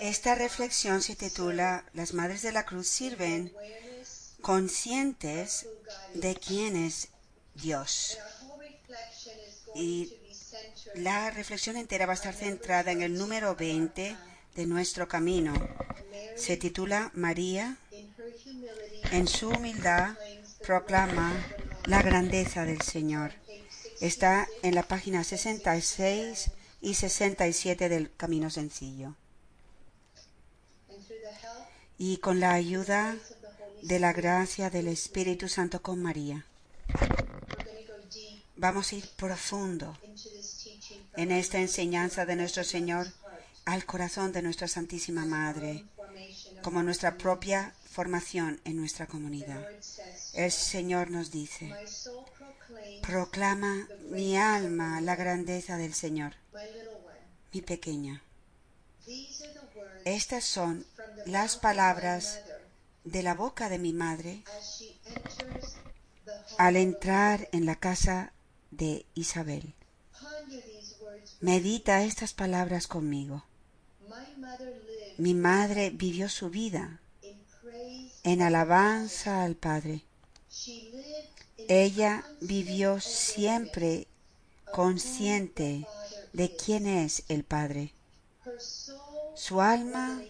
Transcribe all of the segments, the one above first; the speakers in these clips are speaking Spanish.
Esta reflexión se titula Las Madres de la Cruz sirven conscientes de quién es Dios. Y la reflexión entera va a estar centrada en el número 20 de nuestro camino. Se titula María, en su humildad, proclama la grandeza del Señor. Está en la página 66 y 67 del Camino Sencillo. Y con la ayuda de la gracia del Espíritu Santo con María, vamos a ir profundo en esta enseñanza de nuestro Señor al corazón de nuestra Santísima Madre, como nuestra propia formación en nuestra comunidad. El Señor nos dice, proclama mi alma la grandeza del Señor, mi pequeña. Estas son las palabras de la boca de mi madre al entrar en la casa de Isabel. Medita estas palabras conmigo. Mi madre vivió su vida en alabanza al Padre. Ella vivió siempre consciente de quién es el Padre. Su alma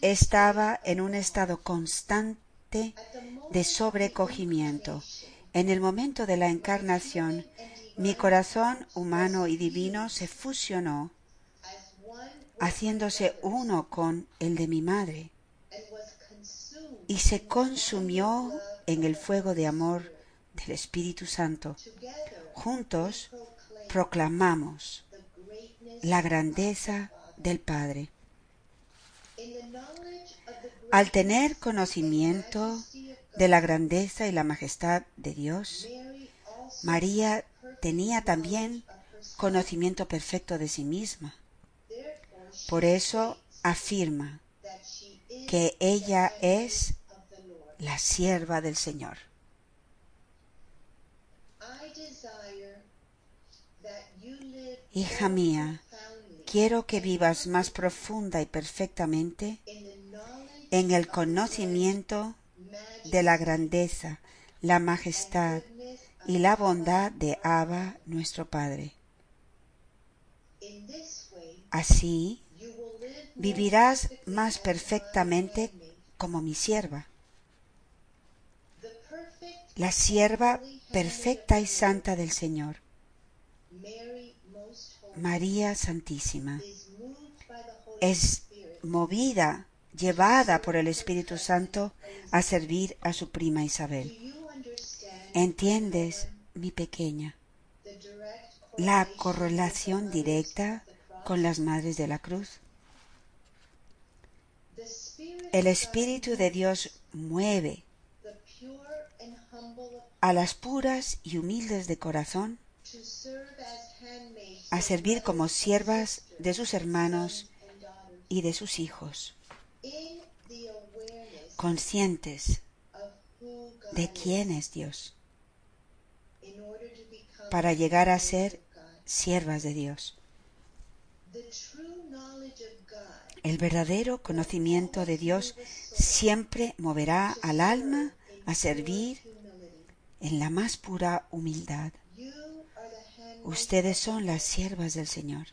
estaba en un estado constante de sobrecogimiento. En el momento de la encarnación, mi corazón humano y divino se fusionó, haciéndose uno con el de mi madre, y se consumió en el fuego de amor del Espíritu Santo. Juntos proclamamos la grandeza del Padre. Al tener conocimiento de la grandeza y la majestad de Dios, María tenía también conocimiento perfecto de sí misma. Por eso afirma que ella es la sierva del Señor. Hija mía, quiero que vivas más profunda y perfectamente en el conocimiento de la grandeza, la majestad y la bondad de Abba, nuestro Padre. Así vivirás más perfectamente como mi sierva, la sierva perfecta y santa del Señor. María Santísima es movida, llevada por el Espíritu Santo a servir a su prima Isabel. ¿Entiendes, mi pequeña, la correlación directa con las madres de la cruz? El Espíritu de Dios mueve a las puras y humildes de corazón a servir como siervas de sus hermanos y de sus hijos, conscientes de quién es Dios, para llegar a ser siervas de Dios. El verdadero conocimiento de Dios siempre moverá al alma a servir en la más pura humildad. Ustedes son las siervas del Señor.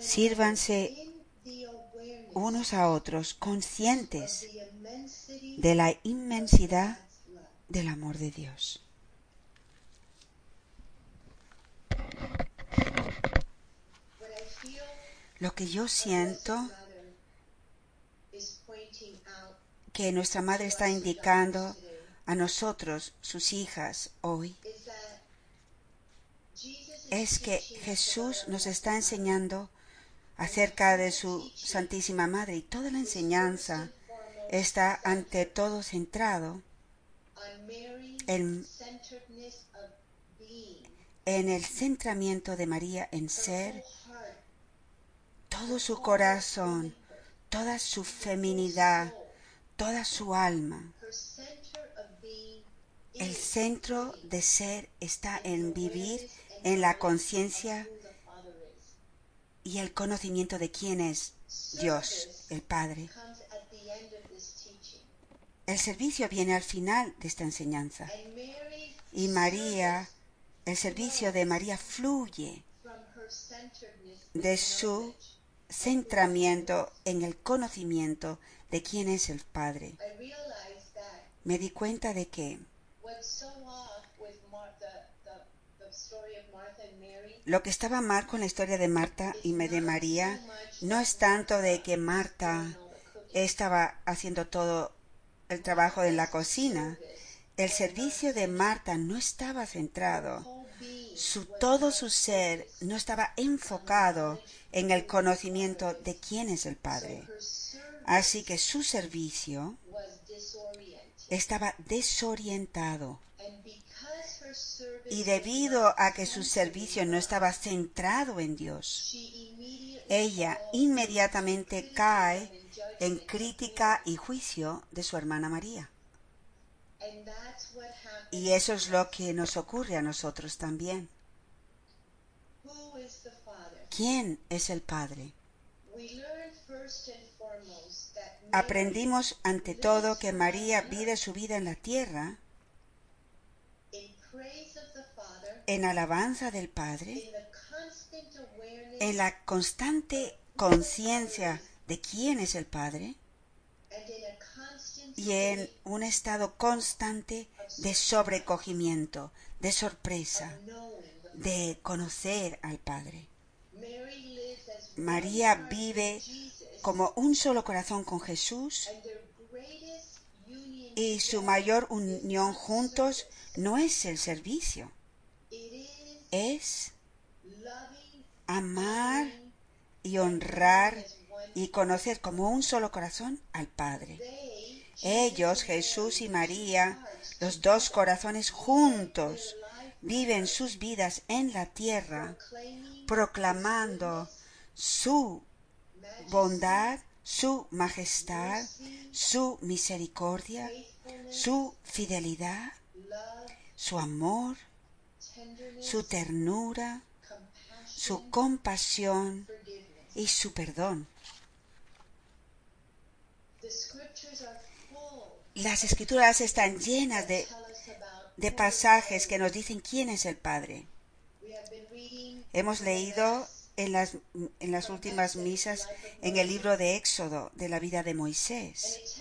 Sírvanse unos a otros conscientes de la inmensidad del amor de Dios. Lo que yo siento que nuestra madre está indicando a nosotros, sus hijas, hoy, es que Jesús nos está enseñando acerca de su Santísima Madre y toda la enseñanza está ante todo centrado en, el centramiento de María en ser, todo su corazón, toda su feminidad, toda su alma. El centro de ser está en vivir en la conciencia y el conocimiento de quién es Dios, el Padre. El servicio viene al final de esta enseñanza. Y María, el servicio de María fluye de su centramiento en el conocimiento de quién es el Padre. Me di cuenta de que lo que estaba mal con la historia de Marta y de María no es tanto de que Marta estaba haciendo todo el trabajo en la cocina. El servicio de Marta no estaba centrado. Su, todo su ser no estaba enfocado en el conocimiento de quién es el Padre. Así que su servicio estaba desorientado. Y debido a que su servicio no estaba centrado en Dios, ella inmediatamente cae en crítica y juicio de su hermana María. Y eso es lo que nos ocurre a nosotros también. ¿Quién es el Padre? Aprendimos ante todo que María vive su vida en la tierra en alabanza del Padre, en la constante conciencia de quién es el Padre y en un estado constante de sobrecogimiento, de sorpresa, de conocer al Padre. María vive como un solo corazón con Jesús y su mayor unión juntos no es el servicio, es amar y honrar y conocer como un solo corazón al Padre. Ellos, Jesús y María, los dos corazones juntos, viven sus vidas en la tierra, proclamando su bondad, su majestad, su misericordia, su fidelidad, su amor, su ternura, su compasión y su perdón. Las escrituras están llenas de, de pasajes que nos dicen quién es el Padre. Hemos leído en las, en las últimas misas en el libro de Éxodo de la vida de Moisés.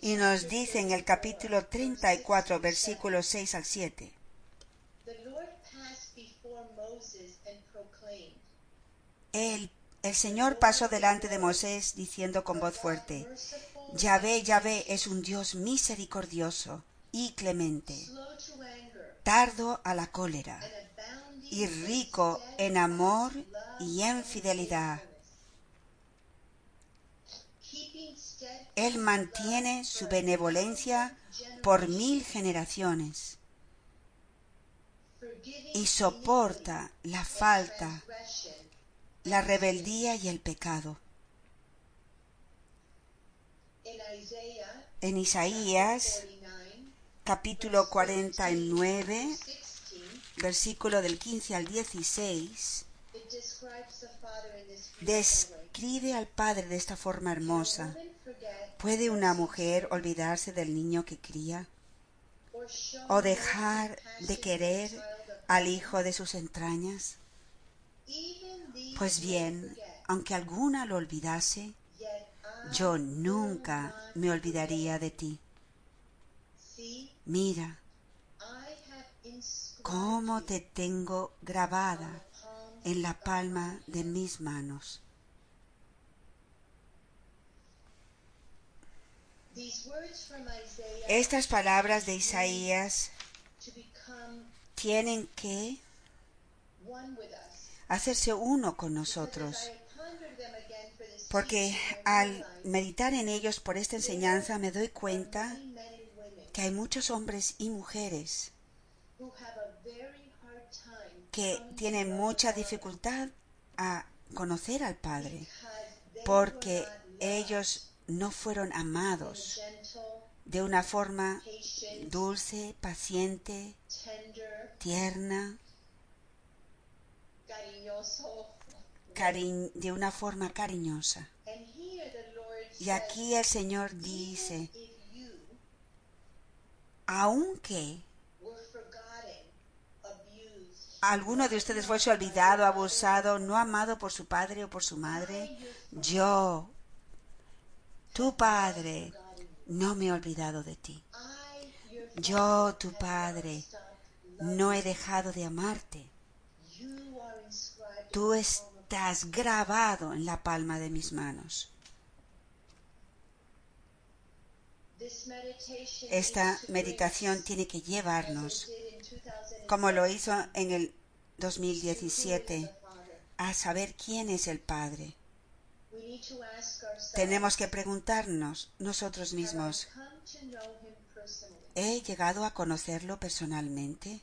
Y nos dice en el capítulo 34, versículos 6 al 7. El, el Señor pasó delante de Moisés diciendo con voz fuerte, Yahvé, Yahvé es un Dios misericordioso y clemente, tardo a la cólera y rico en amor y en fidelidad. Él mantiene su benevolencia por mil generaciones y soporta la falta, la rebeldía y el pecado. En Isaías capítulo 49 versículo del 15 al 16, describe al Padre de esta forma hermosa. ¿Puede una mujer olvidarse del niño que cría? ¿O dejar de querer al hijo de sus entrañas? Pues bien, aunque alguna lo olvidase, yo nunca me olvidaría de ti. Mira, cómo te tengo grabada en la palma de mis manos. Estas palabras de Isaías tienen que hacerse uno con nosotros, porque al meditar en ellos por esta enseñanza me doy cuenta que hay muchos hombres y mujeres que tienen mucha dificultad a conocer al Padre porque ellos no fueron amados de una forma dulce, paciente, tierna, de una forma cariñosa. Y aquí el Señor dice, aunque alguno de ustedes fuese olvidado, abusado, no amado por su padre o por su madre, yo, tu padre, no me he olvidado de ti. Yo, tu padre, no he dejado de amarte. Tú estás grabado en la palma de mis manos. Esta meditación tiene que llevarnos, como lo hizo en el 2017, a saber quién es el Padre. Tenemos que preguntarnos nosotros mismos, ¿he llegado a conocerlo personalmente?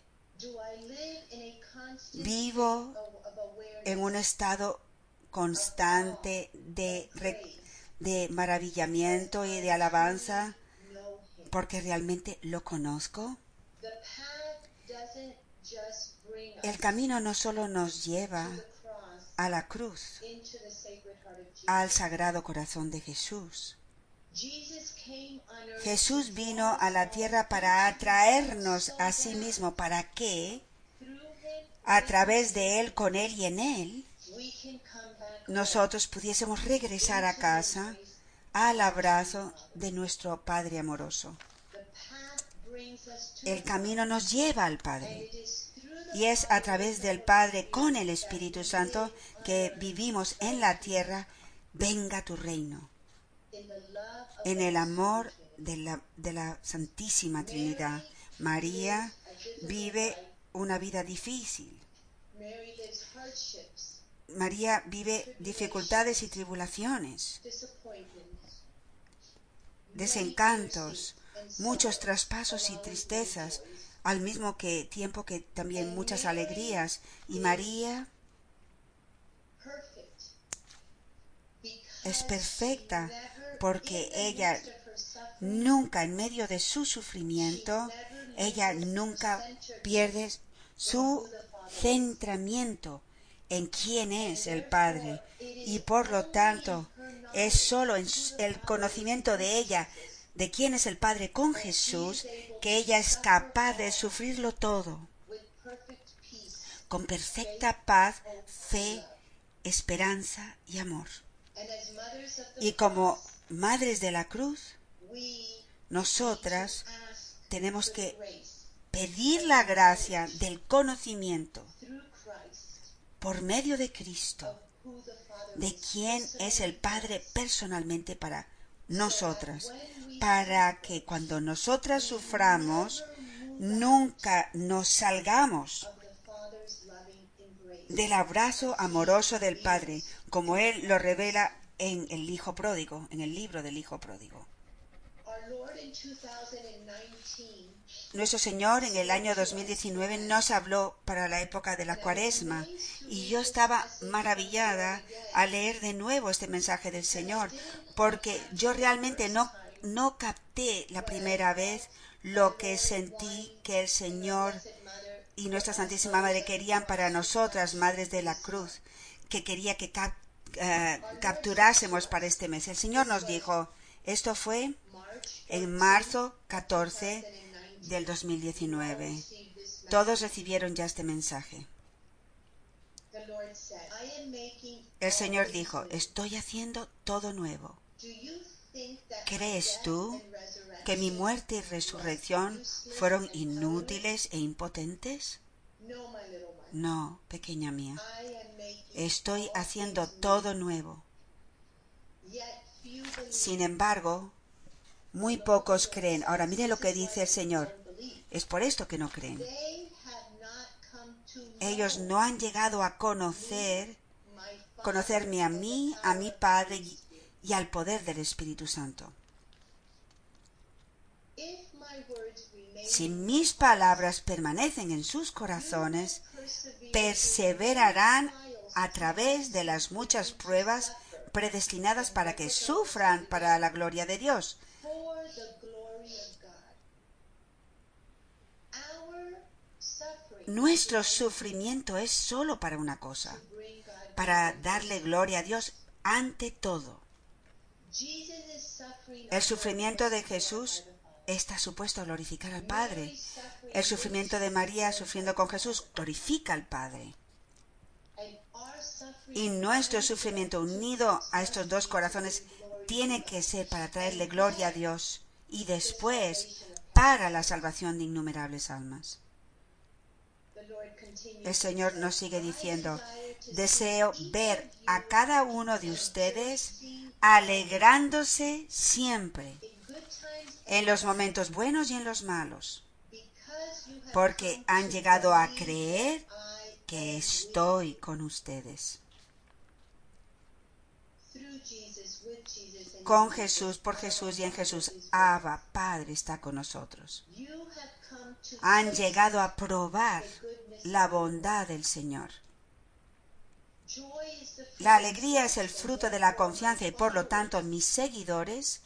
¿Vivo en un estado constante de, de maravillamiento y de alabanza porque realmente lo conozco? El camino no solo nos lleva a la cruz, al sagrado corazón de Jesús. Jesús vino a la tierra para atraernos a sí mismo, para que a través de Él, con Él y en Él, nosotros pudiésemos regresar a casa al abrazo de nuestro Padre amoroso. El camino nos lleva al Padre. Y es a través del Padre con el Espíritu Santo que vivimos en la tierra. Venga tu reino. En el amor de la, de la Santísima Trinidad. María vive una vida difícil. María vive dificultades y tribulaciones, desencantos, muchos traspasos y tristezas, al mismo que tiempo que también muchas alegrías. Y María es perfecta porque ella nunca en medio de su sufrimiento, ella nunca pierde su centramiento en quién es el Padre y por lo tanto es solo en el conocimiento de ella de quién es el Padre con Jesús que ella es capaz de sufrirlo todo con perfecta paz, fe, esperanza y amor. Y como madres de la cruz, nosotras tenemos que pedir la gracia del conocimiento por medio de Cristo de quién es el Padre personalmente para nosotras, para que cuando nosotras suframos, nunca nos salgamos del abrazo amoroso del Padre, como Él lo revela en el Hijo Pródigo, en el libro del Hijo Pródigo. Nuestro Señor en el año 2019 nos habló para la época de la cuaresma y yo estaba maravillada al leer de nuevo este mensaje del Señor porque yo realmente no, no capté la primera vez lo que sentí que el Señor y nuestra Santísima Madre querían para nosotras, Madres de la Cruz, que quería que eh, capturásemos para este mes. El Señor nos dijo, esto fue en marzo 14 del 2019. Todos recibieron ya este mensaje. El Señor dijo, estoy haciendo todo nuevo. ¿Crees tú que mi muerte y resurrección fueron inútiles e impotentes? No, pequeña mía. Estoy haciendo todo nuevo. Sin embargo, muy pocos creen. Ahora mire lo que dice el Señor. Es por esto que no creen. Ellos no han llegado a conocer, conocerme a mí, a mi Padre y al poder del Espíritu Santo. Si mis palabras permanecen en sus corazones, perseverarán a través de las muchas pruebas predestinadas para que sufran para la gloria de Dios. Nuestro sufrimiento es solo para una cosa, para darle gloria a Dios ante todo. El sufrimiento de Jesús está supuesto a glorificar al Padre. El sufrimiento de María sufriendo con Jesús glorifica al Padre. Y nuestro sufrimiento unido a estos dos corazones tiene que ser para traerle gloria a Dios y después para la salvación de innumerables almas. El Señor nos sigue diciendo, deseo ver a cada uno de ustedes alegrándose siempre, en los momentos buenos y en los malos, porque han llegado a creer que estoy con ustedes. Con Jesús, por Jesús y en Jesús, Abba, Padre, está con nosotros. Han llegado a probar la bondad del Señor. La alegría es el fruto de la confianza y por lo tanto mis seguidores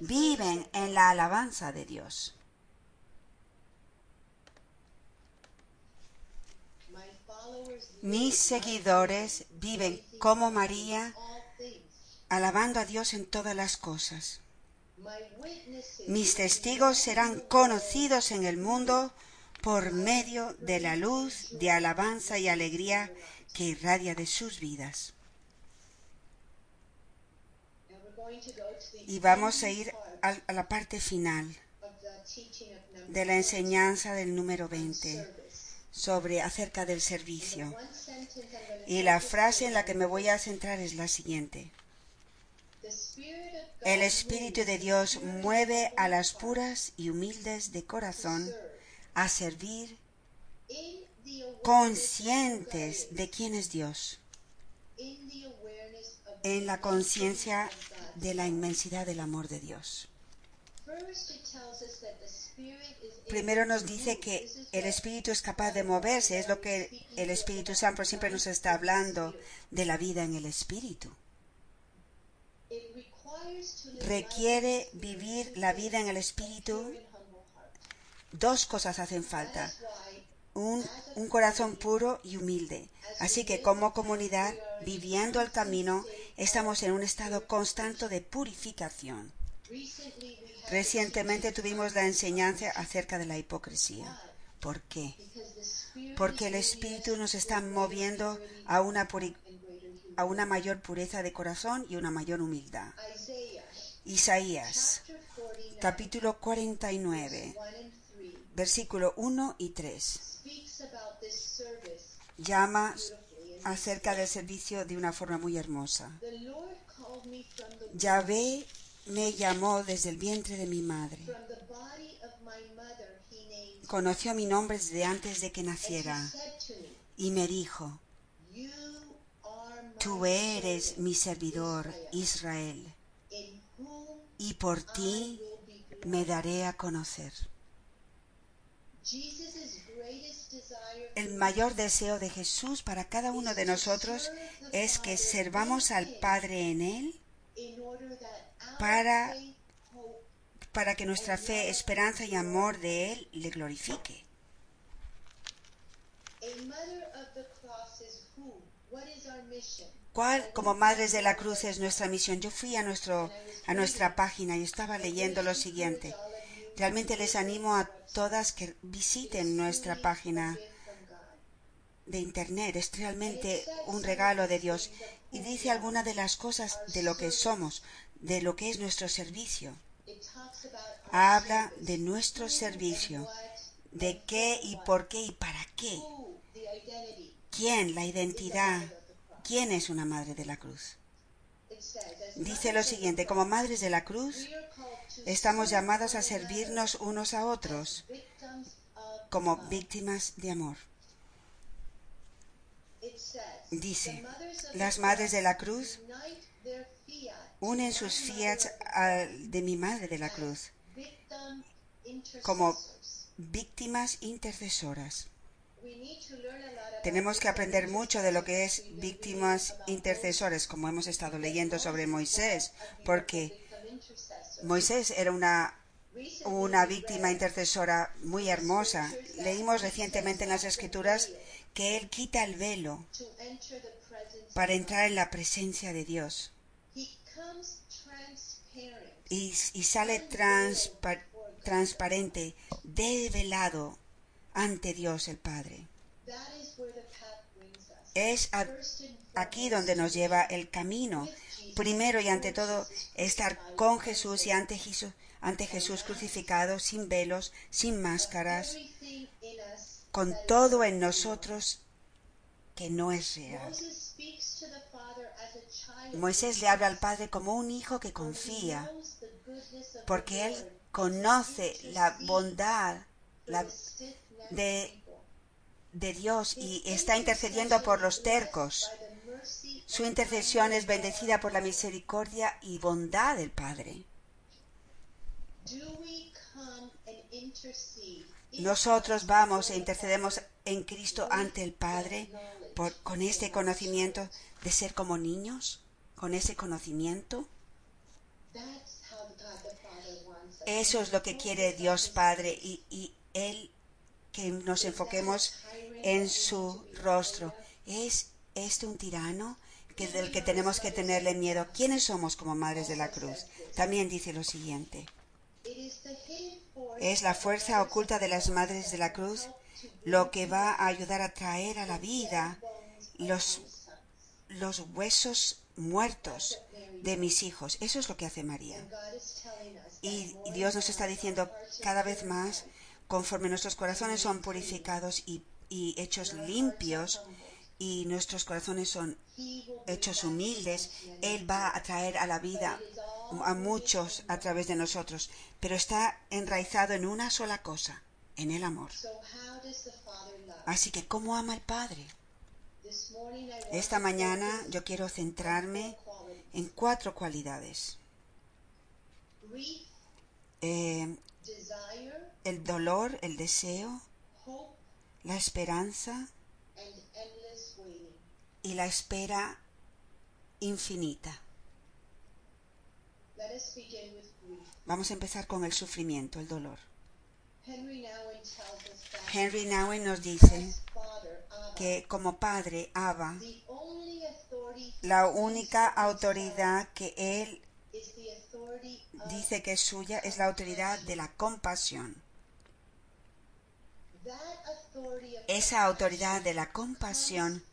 viven en la alabanza de Dios. Mis seguidores viven como María, alabando a Dios en todas las cosas. Mis testigos serán conocidos en el mundo por medio de la luz de alabanza y alegría que irradia de sus vidas. Y vamos a ir a la parte final de la enseñanza del número 20 sobre acerca del servicio. Y la frase en la que me voy a centrar es la siguiente. El Espíritu de Dios mueve a las puras y humildes de corazón a servir conscientes de quién es Dios, en la conciencia de la inmensidad del amor de Dios. Primero nos dice que el Espíritu es capaz de moverse, es lo que el Espíritu Santo siempre nos está hablando de la vida en el Espíritu. Requiere vivir la vida en el Espíritu. Dos cosas hacen falta. Un, un, corazón puro y humilde. Así que como comunidad, viviendo el camino, estamos en un estado constante de purificación. Recientemente tuvimos la enseñanza acerca de la hipocresía. ¿Por qué? Porque el Espíritu nos está moviendo a una, a una mayor pureza de corazón y una mayor humildad. Isaías, capítulo 49, versículo 1 y 3. Llama acerca del servicio de una forma muy hermosa. Yahvé me llamó desde el vientre de mi madre. Conoció mi nombre desde antes de que naciera y me dijo, tú eres mi servidor, Israel, y por ti me daré a conocer. El mayor deseo de Jesús para cada uno de nosotros es que servamos al Padre en Él para, para que nuestra fe, esperanza y amor de Él le glorifique. ¿Cuál, como madres de la cruz, es nuestra misión? Yo fui a, nuestro, a nuestra página y estaba leyendo lo siguiente. Realmente les animo a todas que visiten nuestra página de internet. Es realmente un regalo de Dios. Y dice algunas de las cosas de lo que somos de lo que es nuestro servicio. Habla de nuestro servicio, de qué y por qué y para qué. ¿Quién? La identidad. ¿Quién es una madre de la cruz? Dice lo siguiente, como madres de la cruz, estamos llamados a servirnos unos a otros como víctimas de amor. Dice, las madres de la cruz unen sus fiat de mi Madre de la Cruz como víctimas intercesoras. Tenemos que aprender mucho de lo que es víctimas intercesores, como hemos estado leyendo sobre Moisés, porque Moisés era una, una víctima intercesora muy hermosa. Leímos recientemente en las Escrituras que Él quita el velo para entrar en la presencia de Dios. Y, y sale transpa transparente, develado ante Dios el Padre. Es a, aquí donde nos lleva el camino. Primero y ante todo, estar con Jesús y ante Jesús, ante Jesús crucificado, sin velos, sin máscaras, con todo en nosotros que no es real. Moisés le habla al Padre como un hijo que confía, porque él conoce la bondad de, de Dios y está intercediendo por los tercos. Su intercesión es bendecida por la misericordia y bondad del Padre. Nosotros vamos e intercedemos en Cristo ante el Padre con este conocimiento de ser como niños, con ese conocimiento. Eso es lo que quiere Dios Padre y, Él que nos enfoquemos en su rostro. ¿Es este un tirano que del que tenemos que tenerle miedo? ¿Quiénes somos como madres de la cruz? También dice lo siguiente. Es la fuerza oculta de las madres de la cruz lo que va a ayudar a traer a la vida los, los huesos muertos de mis hijos. Eso es lo que hace María. Y Dios nos está diciendo cada vez más, conforme nuestros corazones son purificados y, hechos limpios, y nuestros corazones son hechos humildes, Él va a traer a la vida a muchos a través de nosotros, pero está enraizado en una sola cosa, en el amor. Así que, ¿cómo ama el Padre? Esta mañana yo quiero centrarme en cuatro cualidades. Eh, el dolor, el deseo, la esperanza y la espera infinita. Vamos a empezar con el sufrimiento, el dolor. Henry Nowen nos dice que como padre, Abba, la única autoridad que él dice que es suya es la autoridad de la compasión. Esa autoridad de la compasión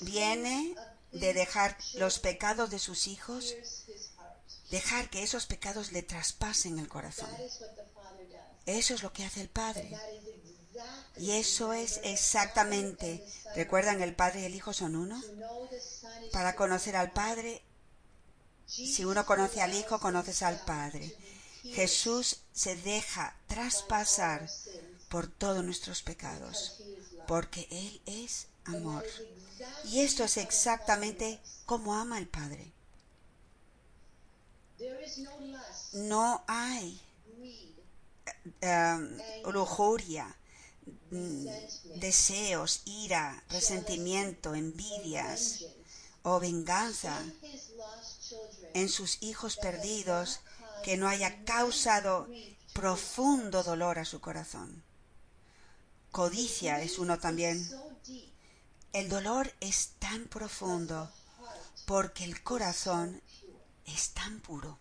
viene de dejar los pecados de sus hijos, dejar que esos pecados le traspasen el corazón. Eso es lo que hace el Padre. Y eso es exactamente, ¿recuerdan el Padre y el Hijo son uno? Para conocer al Padre si uno conoce al Hijo, conoces al Padre. Jesús se deja traspasar por todos nuestros pecados, porque Él es amor. Y esto es exactamente como ama el Padre. No hay um, lujuria, mm, deseos, ira, resentimiento, envidias o venganza en sus hijos perdidos que no haya causado profundo dolor a su corazón. Codicia es uno también. El dolor es tan profundo porque el corazón es tan puro.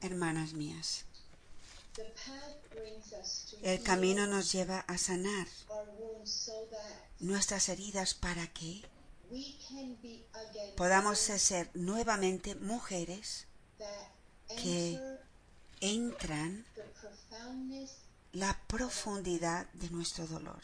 Hermanas mías, el camino nos lleva a sanar nuestras heridas para que podamos ser nuevamente mujeres que entran la profundidad de nuestro dolor.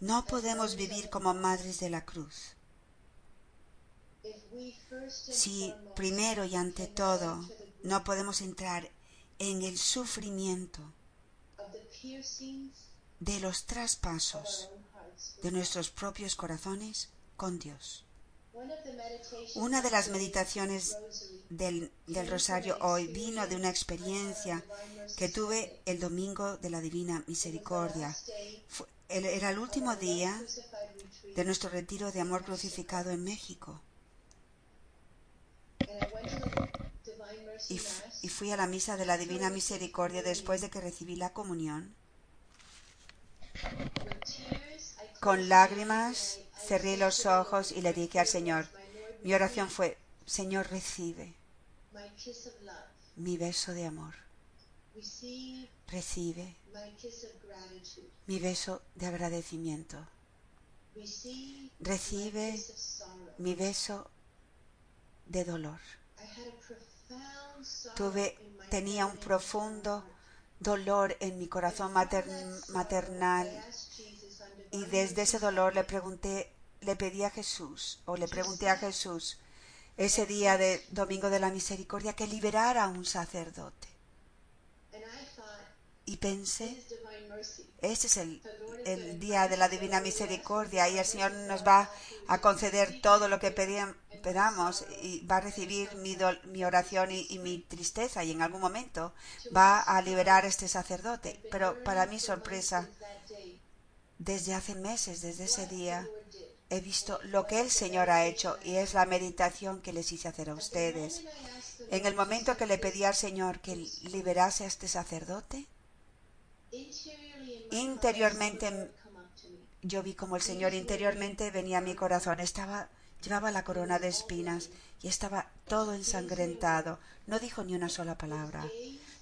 No podemos vivir como madres de la cruz si primero y ante todo no podemos entrar en el sufrimiento de los traspasos de nuestros propios corazones con Dios. Una de las meditaciones del, rosario hoy vino de una experiencia que tuve el domingo de la Divina Misericordia. era el último día de nuestro retiro de amor crucificado en México. Y, y, fui a la misa de la Divina Misericordia después de que recibí la comunión. Con lágrimas cerré los ojos y le dije al Señor, mi oración fue, Señor, recibe mi beso de amor. Recibe mi beso de agradecimiento. Recibe mi beso de dolor. Tuve, tenía un profundo dolor en mi corazón maternal. y desde ese dolor le pregunté, le pedí a Jesús o le pregunté a Jesús ese día de Domingo de la Misericordia que liberara a un sacerdote. Y pensé, este es el, el, día de la Divina Misericordia y el Señor nos va a conceder todo lo que pedamos y va a recibir mi, mi oración y, y, mi tristeza y en algún momento va a liberar a este sacerdote. Pero para mi sorpresa, desde hace meses, desde ese día, he visto lo que el Señor ha hecho y es la meditación que les hice hacer a ustedes. En el momento que le pedí al Señor que liberase a este sacerdote, interiormente yo vi como el Señor interiormente venía a mi corazón. Estaba, llevaba la corona de espinas y estaba todo ensangrentado. No dijo ni una sola palabra.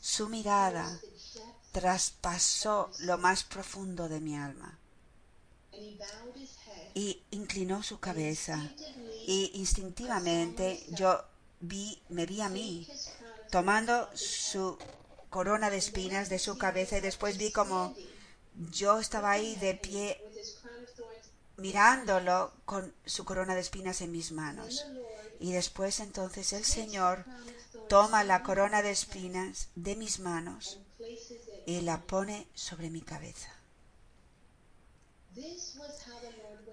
Su mirada traspasó lo más profundo de mi alma y inclinó su cabeza y instintivamente yo vi, me vi a mí tomando su corona de espinas de su cabeza y después vi como yo estaba ahí de pie mirándolo con su corona de espinas en mis manos. Y después entonces el Señor toma la corona de espinas de mis manos y la pone sobre mi cabeza.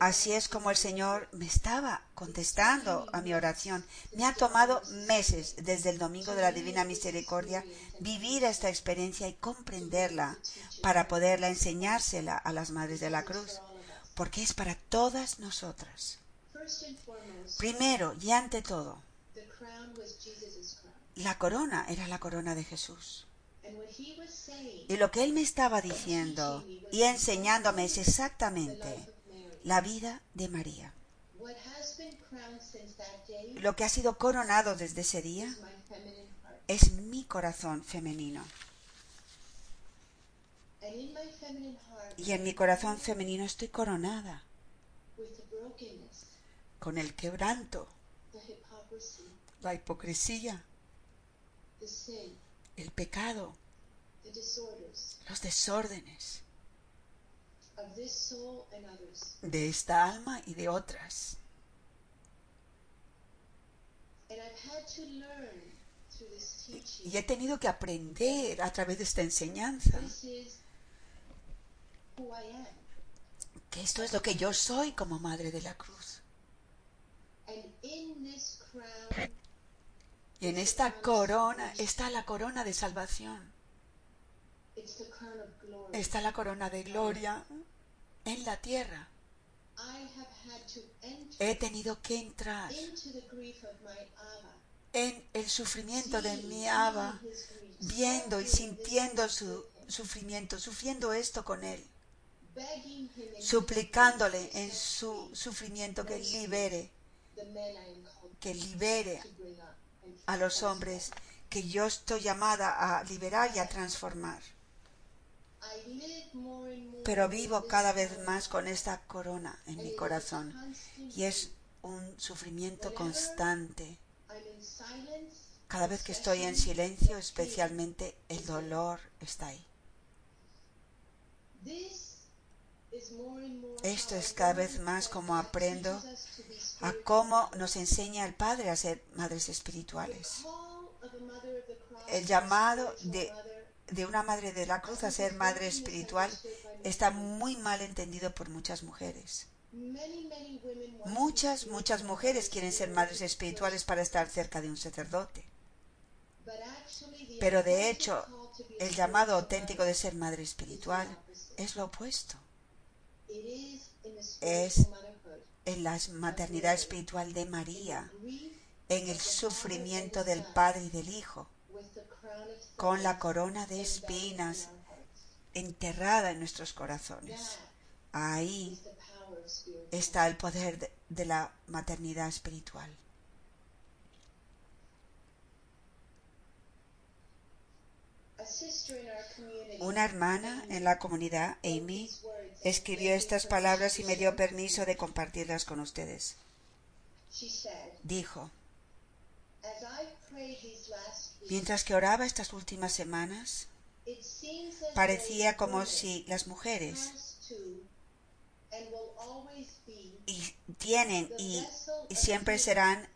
Así es como el Señor me estaba contestando a mi oración. Me ha tomado meses desde el Domingo de la Divina Misericordia vivir esta experiencia y comprenderla para poderla enseñársela a las Madres de la Cruz, porque es para todas nosotras. Primero y ante todo, la corona era la corona de Jesús. Y lo que él me estaba diciendo y enseñándome es exactamente la vida de María. Lo que ha sido coronado desde ese día es mi corazón femenino. Y en mi corazón femenino estoy coronada con el quebranto, la hipocresía, el pecado, los desórdenes, de esta alma y de otras. Y he tenido que aprender a través de esta enseñanza que esto es lo que yo soy como Madre de la Cruz. Y en esta corona está la corona de salvación. Está la corona de gloria en la tierra. He tenido que entrar en el sufrimiento de mi Abba, viendo y sintiendo su sufrimiento, sufriendo esto con él, suplicándole en su sufrimiento que libere, que libere a los hombres que yo estoy llamada a liberar y a transformar pero vivo cada vez más con esta corona en mi corazón y es un sufrimiento constante. Cada vez que estoy en silencio, especialmente el dolor está ahí. Esto es cada vez más como aprendo a cómo nos enseña el Padre a ser madres espirituales. El llamado de de una madre de la cruz a ser madre espiritual está muy mal entendido por muchas mujeres. Muchas, muchas mujeres quieren ser madres espirituales para estar cerca de un sacerdote. Pero de hecho, el llamado auténtico de ser madre espiritual es lo opuesto. Es en la maternidad espiritual de María, en el sufrimiento del Padre y del Hijo, con la corona de espinas enterrada en nuestros corazones. Ahí está el poder de, la maternidad espiritual. Una hermana en la comunidad, Amy, escribió estas palabras y me dio permiso de compartirlas con ustedes. Dijo, mientras que oraba estas últimas semanas, parecía como si las mujeres y tienen y, siempre serán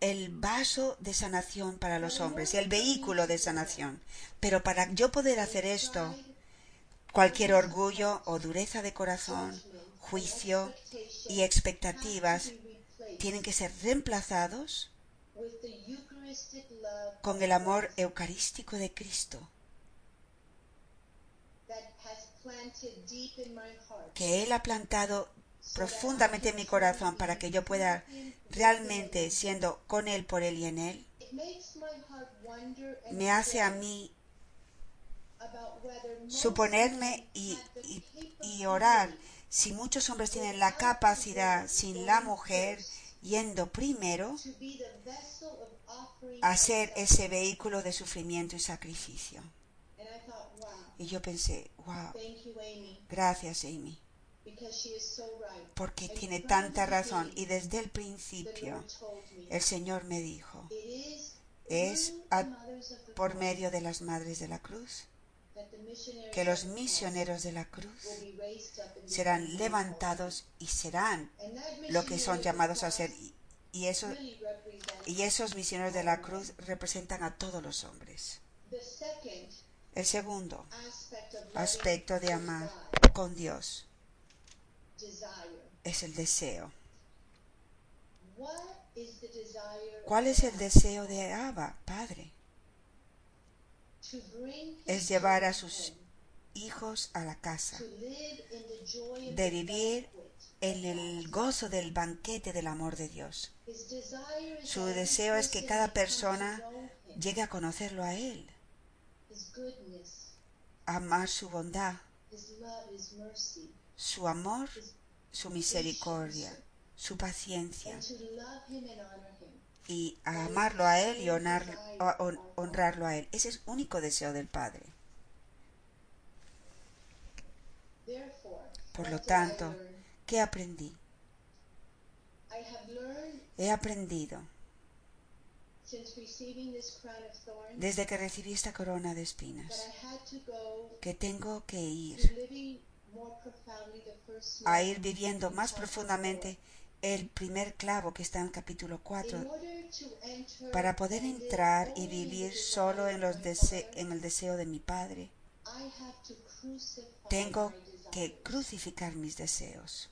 el vaso de sanación para los hombres, el vehículo de sanación. Pero para yo poder hacer esto, cualquier orgullo o dureza de corazón, juicio y expectativas tienen que ser reemplazados con el amor eucarístico de Cristo que Él ha plantado profundamente en mi corazón para que yo pueda realmente, siendo con Él, por Él y en Él, me hace a mí suponerme y, y, orar. si muchos hombres tienen la capacidad sin la mujer yendo primero a ser ese vehículo de sufrimiento y sacrificio. Y yo pensé, wow, gracias Amy, porque tiene tanta razón. Y desde el principio el Señor me dijo, es por medio de las madres de la cruz que los misioneros de la cruz serán levantados y serán lo que son llamados a ser. Y, eso, y esos misioneros de la cruz representan a todos los hombres. El segundo aspecto de amar con Dios es el deseo. ¿Cuál es el deseo de Abba, Padre? Es llevar a sus hijos a la casa, de vivir en el gozo del banquete del amor de Dios. Su deseo es que cada persona llegue a conocerlo a Él amar su bondad, su amor, su misericordia, su paciencia y amarlo a Él y honrarlo a Él. Ese es el único deseo del Padre. Por lo tanto, ¿qué aprendí? He aprendido. Desde que recibí esta corona de espinas, que tengo que ir a ir viviendo más profundamente el primer clavo que está en el capítulo 4, para poder entrar y vivir solo en, los en el deseo de mi Padre, tengo que crucificar mis deseos.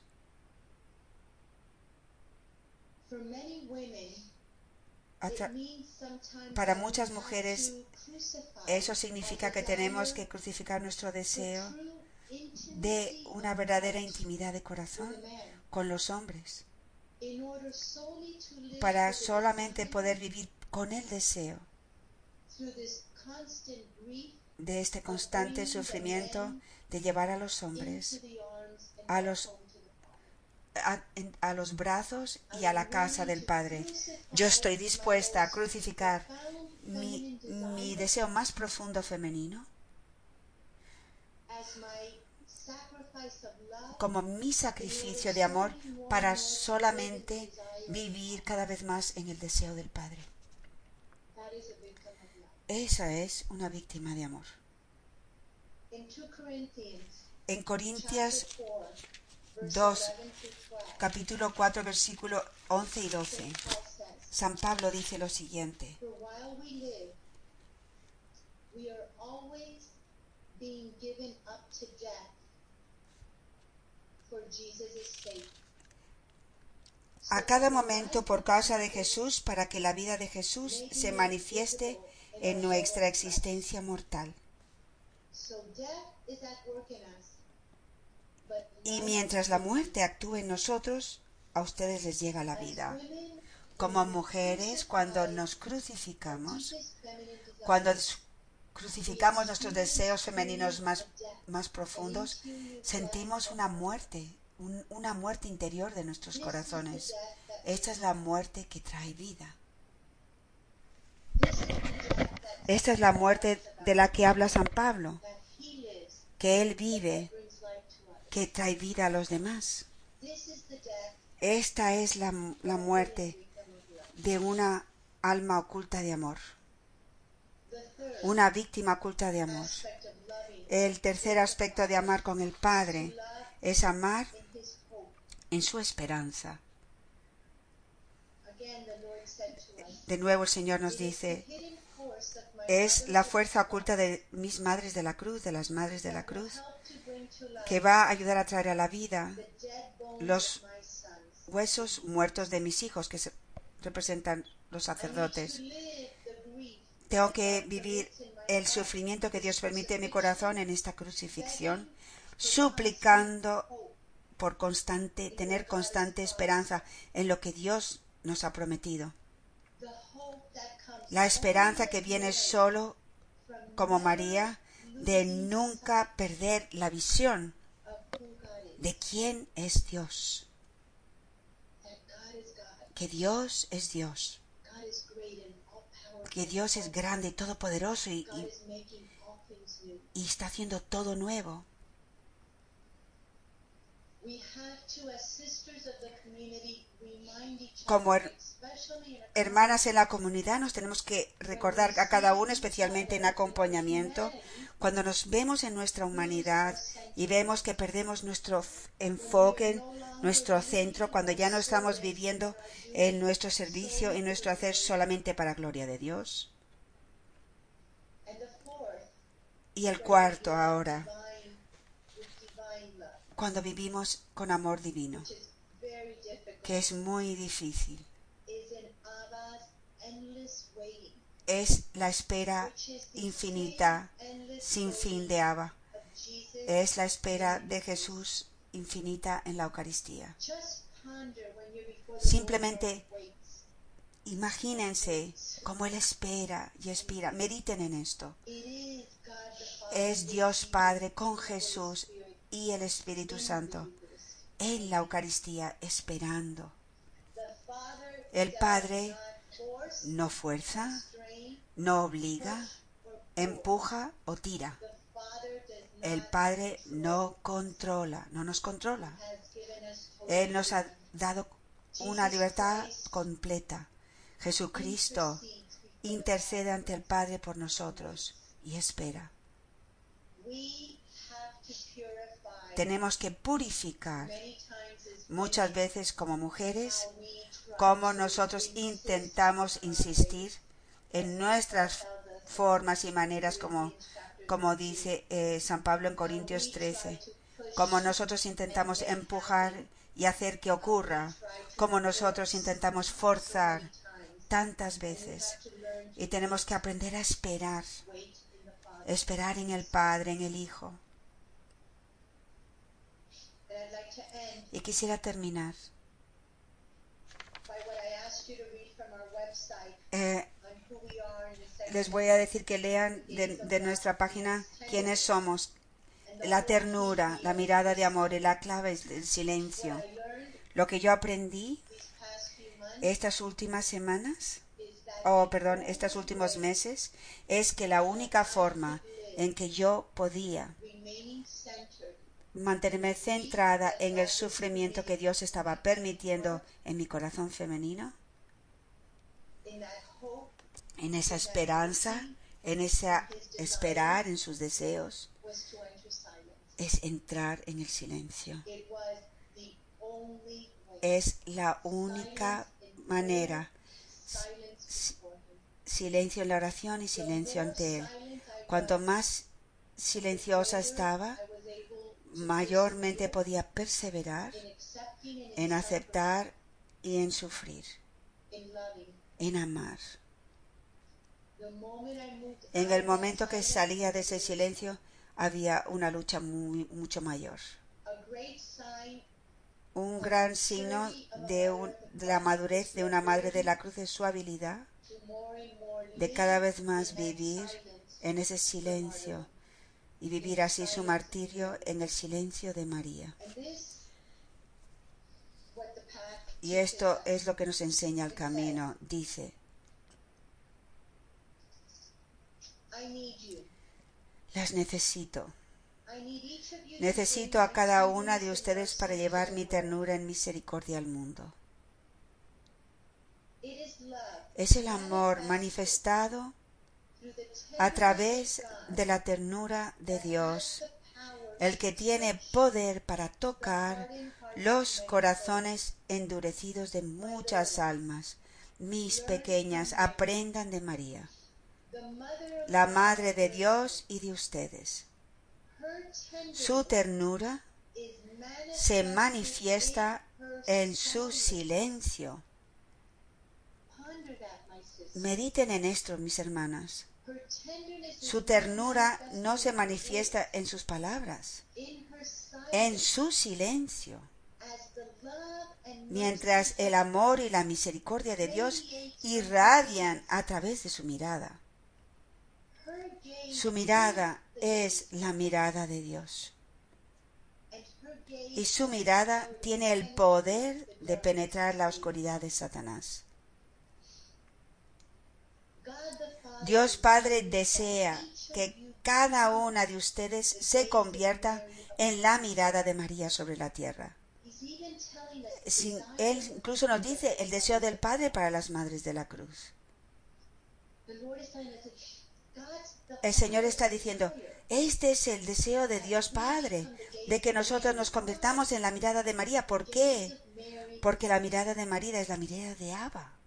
Para muchas mujeres eso significa que tenemos que crucificar nuestro deseo de una verdadera intimidad de corazón con los hombres para solamente poder vivir con el deseo de este constante sufrimiento de llevar a los hombres a los a, los brazos y a la casa del Padre. Yo estoy dispuesta a crucificar mi, mi deseo más profundo femenino como mi sacrificio de amor para solamente vivir cada vez más en el deseo del Padre. Esa es una víctima de amor. En Corintias 2, capítulo 4, versículo 11 y 12. San Pablo dice lo siguiente. A cada momento por causa de Jesús, para que la vida de Jesús se manifieste en nuestra existencia mortal. Y mientras la muerte actúe en nosotros, a ustedes les llega la vida. Como mujeres, cuando nos crucificamos, cuando crucificamos nuestros deseos femeninos más, más profundos, sentimos una muerte, una muerte interior de nuestros corazones. Esta es la muerte que trae vida. Esta es la muerte de la que habla San Pablo, que Él vive, que trae vida a los demás. Esta es la, la muerte de una alma oculta de amor, una víctima oculta de amor. El tercer aspecto de amar con el Padre es amar en su esperanza. De nuevo el Señor nos dice, es la fuerza oculta de mis madres de la cruz, de las madres de la cruz, que va a ayudar a traer a la vida los huesos muertos de mis hijos, que representan los sacerdotes. Tengo que vivir el sufrimiento que Dios permite en mi corazón en esta crucifixión, suplicando por constante, tener constante esperanza en lo que Dios nos ha prometido. La esperanza que viene solo como María de nunca perder la visión de quién es Dios. Que Dios es Dios. Que Dios es grande y todopoderoso y, y está haciendo todo nuevo. Como hermanas en la comunidad nos tenemos que recordar a cada uno, especialmente en acompañamiento, cuando nos vemos en nuestra humanidad y vemos que perdemos nuestro enfoque, nuestro centro, cuando ya no estamos viviendo en nuestro servicio, y nuestro hacer solamente para gloria de Dios. Y el cuarto ahora, cuando vivimos con amor divino, que es muy difícil. Es la espera infinita, sin fin de Abba. Es la espera de Jesús infinita en la Eucaristía. Simplemente imagínense cómo Él espera y espera. Mediten en esto. Es Dios Padre con Jesús y el Espíritu Santo en la Eucaristía esperando. El Padre no fuerza, no obliga, empuja o tira. El Padre no controla, no nos controla. Él nos ha dado una libertad completa. Jesucristo intercede ante el Padre por nosotros y espera tenemos que purificar muchas veces como mujeres, como nosotros intentamos insistir en nuestras formas y maneras, como, como dice eh, San Pablo en Corintios 13, como nosotros intentamos empujar y hacer que ocurra, como nosotros intentamos forzar tantas veces. Y tenemos que aprender a esperar, esperar en el Padre, en el Hijo y quisiera terminar eh, les voy a decir que lean de, nuestra página quiénes somos, la ternura, la mirada de amor y la clave es el silencio. Lo que yo aprendí estas últimas semanas, o oh, perdón, estos últimos meses, es que la única forma en que yo podía mantenerme centrada en el sufrimiento que Dios estaba permitiendo en mi corazón femenino, en esa esperanza, en esa esperar en sus deseos, es entrar en el silencio. Es la única manera. Silencio en la oración y silencio ante Él. Cuanto más silenciosa estaba, mayormente podía perseverar en aceptar y en sufrir, en amar. En el momento que salía de ese silencio había una lucha muy, mucho mayor. Un gran signo de, de, la madurez de una madre de la cruz es su habilidad de cada vez más vivir en ese silencio y vivir así su martirio en el silencio de María. Y esto es lo que nos enseña el camino. Dice, las necesito. Necesito a cada una de ustedes para llevar mi ternura en misericordia al mundo. Es el amor manifestado a través de la ternura de Dios, el que tiene poder para tocar los corazones endurecidos de muchas almas. Mis pequeñas, aprendan de María, la Madre de Dios y de ustedes. Su ternura se manifiesta en su silencio. Mediten en esto, mis hermanas. Su ternura no se manifiesta en sus palabras, en su silencio. Mientras el amor y la misericordia de Dios irradian a través de su mirada. Su mirada es la mirada de Dios. Y su mirada tiene el poder de penetrar la oscuridad de Satanás. Dios Padre desea que cada una de ustedes se convierta en la mirada de María sobre la tierra. él incluso nos dice el deseo del Padre para las madres de la cruz. El Señor está diciendo, este es el deseo de Dios Padre, de que nosotros nos convirtamos en la mirada de María. ¿Por qué? Porque la mirada de María es la mirada de Abba.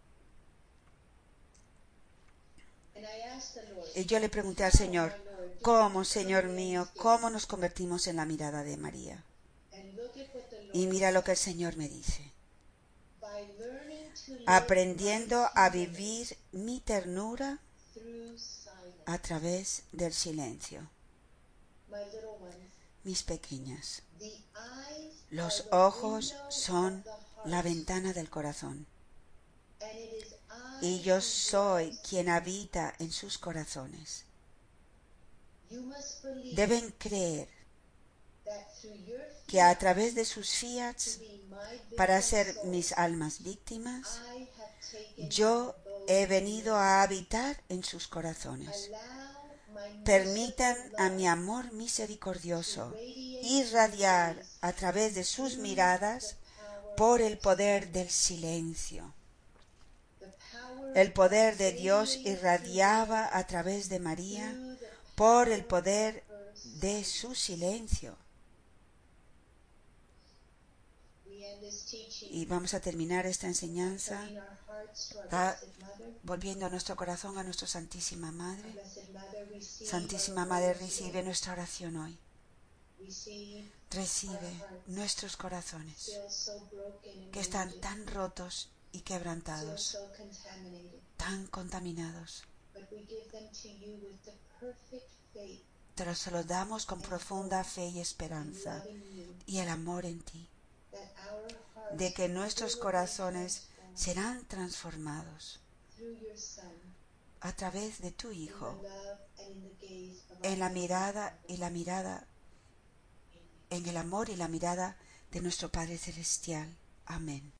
Y yo le pregunté al Señor, ¿cómo, Señor mío, cómo nos convertimos en la mirada de María? Y mira lo que el Señor me dice. Aprendiendo a vivir mi ternura a través del silencio. Mis pequeñas, los ojos son la ventana del corazón y yo soy quien habita en sus corazones. Deben creer que a través de sus fiats, para ser mis almas víctimas, yo he venido a habitar en sus corazones. Permitan a mi amor misericordioso irradiar a través de sus miradas por el poder del silencio. El poder de Dios irradiaba a través de María por el poder de su silencio. Y vamos a terminar esta enseñanza volviendo a nuestro corazón a nuestra Santísima Madre. Santísima Madre, recibe nuestra oración hoy. Recibe nuestros corazones que están tan rotos y quebrantados, tan contaminados. Pero se los damos con profunda fe y esperanza y el amor en ti, de que nuestros corazones serán transformados a través de tu Hijo, en la mirada y la mirada, en el amor y la mirada de nuestro Padre Celestial. Amén.